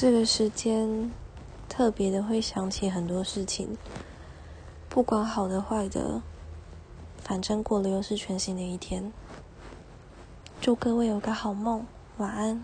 这个时间特别的会想起很多事情不管好的坏的反正过了又是全新的一天。祝各位有个好梦晚安。